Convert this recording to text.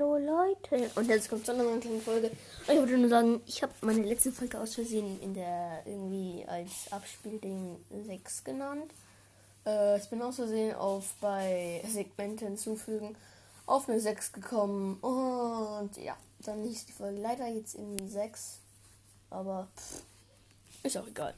Hallo Leute. Und jetzt kommt so eine kleine Folge. Ich würde nur sagen, ich habe meine letzte Folge aus Versehen in der irgendwie als Abspielding 6 genannt. Äh, ich bin aus Versehen auf bei Segmente hinzufügen auf eine 6 gekommen. Und ja, dann hieß die Folge leider jetzt irgendwie 6. Aber pff, ist auch egal.